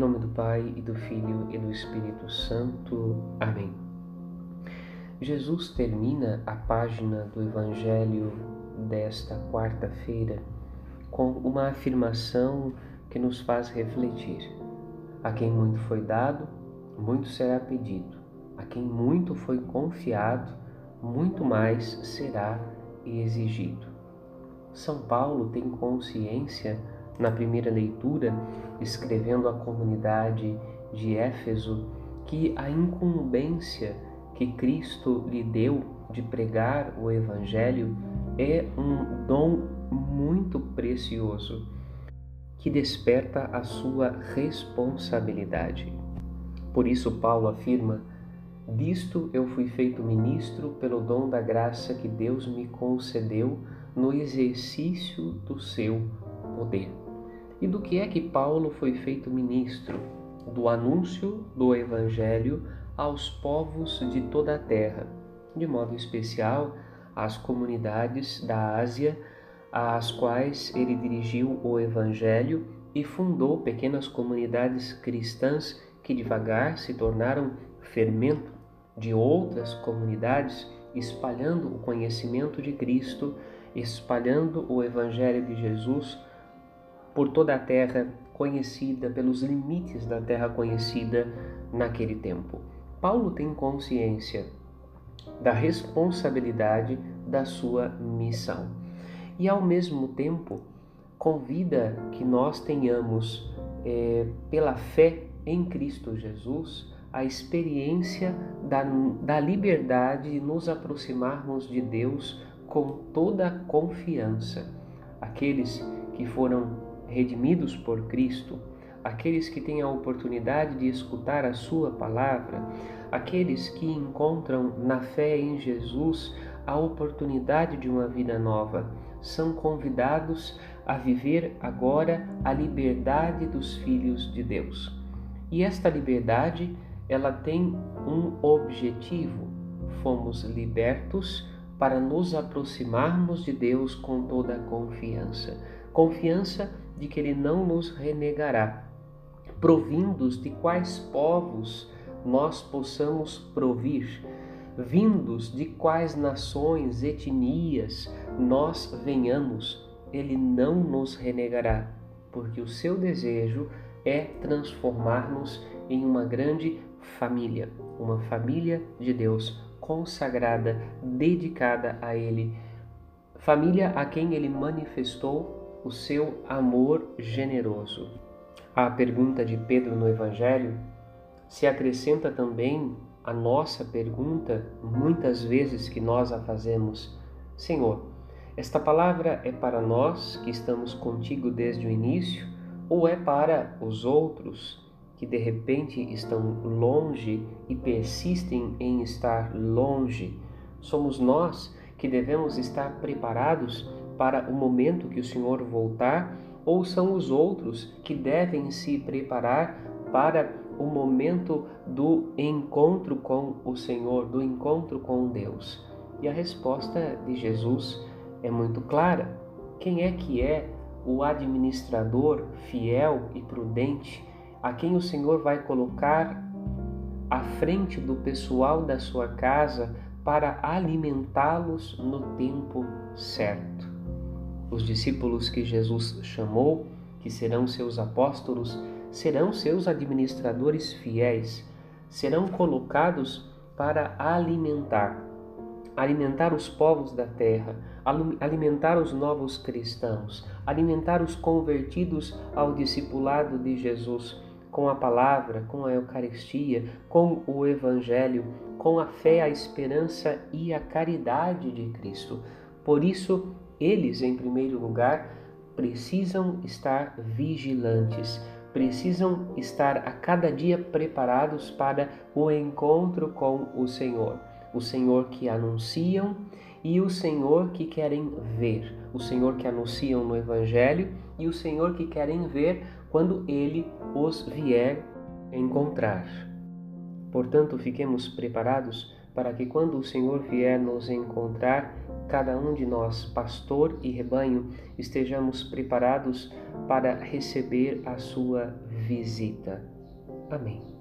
nome do Pai e do Filho e do Espírito Santo. Amém. Jesus termina a página do Evangelho desta quarta-feira com uma afirmação que nos faz refletir. A quem muito foi dado, muito será pedido. A quem muito foi confiado, muito mais será exigido. São Paulo tem consciência, na primeira leitura, escrevendo à comunidade de Éfeso, que a incumbência que Cristo lhe deu de pregar o Evangelho é um dom muito precioso que desperta a sua responsabilidade. Por isso, Paulo afirma: Disto eu fui feito ministro pelo dom da graça que Deus me concedeu no exercício do seu poder. E do que é que Paulo foi feito ministro? Do anúncio do Evangelho aos povos de toda a terra, de modo especial às comunidades da Ásia, às quais ele dirigiu o Evangelho e fundou pequenas comunidades cristãs que devagar se tornaram fermento de outras comunidades, espalhando o conhecimento de Cristo espalhando o Evangelho de Jesus por toda a terra conhecida, pelos limites da terra conhecida naquele tempo. Paulo tem consciência da responsabilidade da sua missão e, ao mesmo tempo, convida que nós tenhamos, é, pela fé em Cristo Jesus, a experiência da, da liberdade de nos aproximarmos de Deus com toda a confiança. Aqueles que foram redimidos por Cristo, aqueles que têm a oportunidade de escutar a Sua palavra, aqueles que encontram na fé em Jesus a oportunidade de uma vida nova, são convidados a viver agora a liberdade dos filhos de Deus. E esta liberdade, ela tem um objetivo. Fomos libertos para nos aproximarmos de Deus com toda a confiança. Confiança de que Ele não nos renegará. Provindos de quais povos nós possamos provir, vindos de quais nações, etnias nós venhamos, Ele não nos renegará, porque o seu desejo é transformar-nos em uma grande família, uma família de Deus consagrada, dedicada a Ele, família a quem Ele manifestou o seu amor generoso. À pergunta de Pedro no Evangelho se acrescenta também a nossa pergunta, muitas vezes que nós a fazemos: Senhor, esta palavra é para nós que estamos contigo desde o início ou é para os outros que de repente estão longe e persistem em estar longe, somos nós que devemos estar preparados para o momento que o Senhor voltar, ou são os outros que devem se preparar para o momento do encontro com o Senhor, do encontro com Deus? E a resposta de Jesus é muito clara. Quem é que é o administrador fiel e prudente a quem o Senhor vai colocar à frente do pessoal da sua casa para alimentá-los no tempo certo. Os discípulos que Jesus chamou, que serão seus apóstolos, serão seus administradores fiéis, serão colocados para alimentar alimentar os povos da terra, alimentar os novos cristãos, alimentar os convertidos ao discipulado de Jesus com a palavra, com a Eucaristia, com o Evangelho, com a fé, a esperança e a caridade de Cristo. Por isso, eles, em primeiro lugar, precisam estar vigilantes, precisam estar a cada dia preparados para o encontro com o Senhor. O Senhor que anunciam e o Senhor que querem ver. O Senhor que anunciam no Evangelho e o Senhor que querem ver quando ele os vier encontrar. Portanto, fiquemos preparados para que quando o Senhor vier nos encontrar, cada um de nós, pastor e rebanho, estejamos preparados para receber a sua visita. Amém.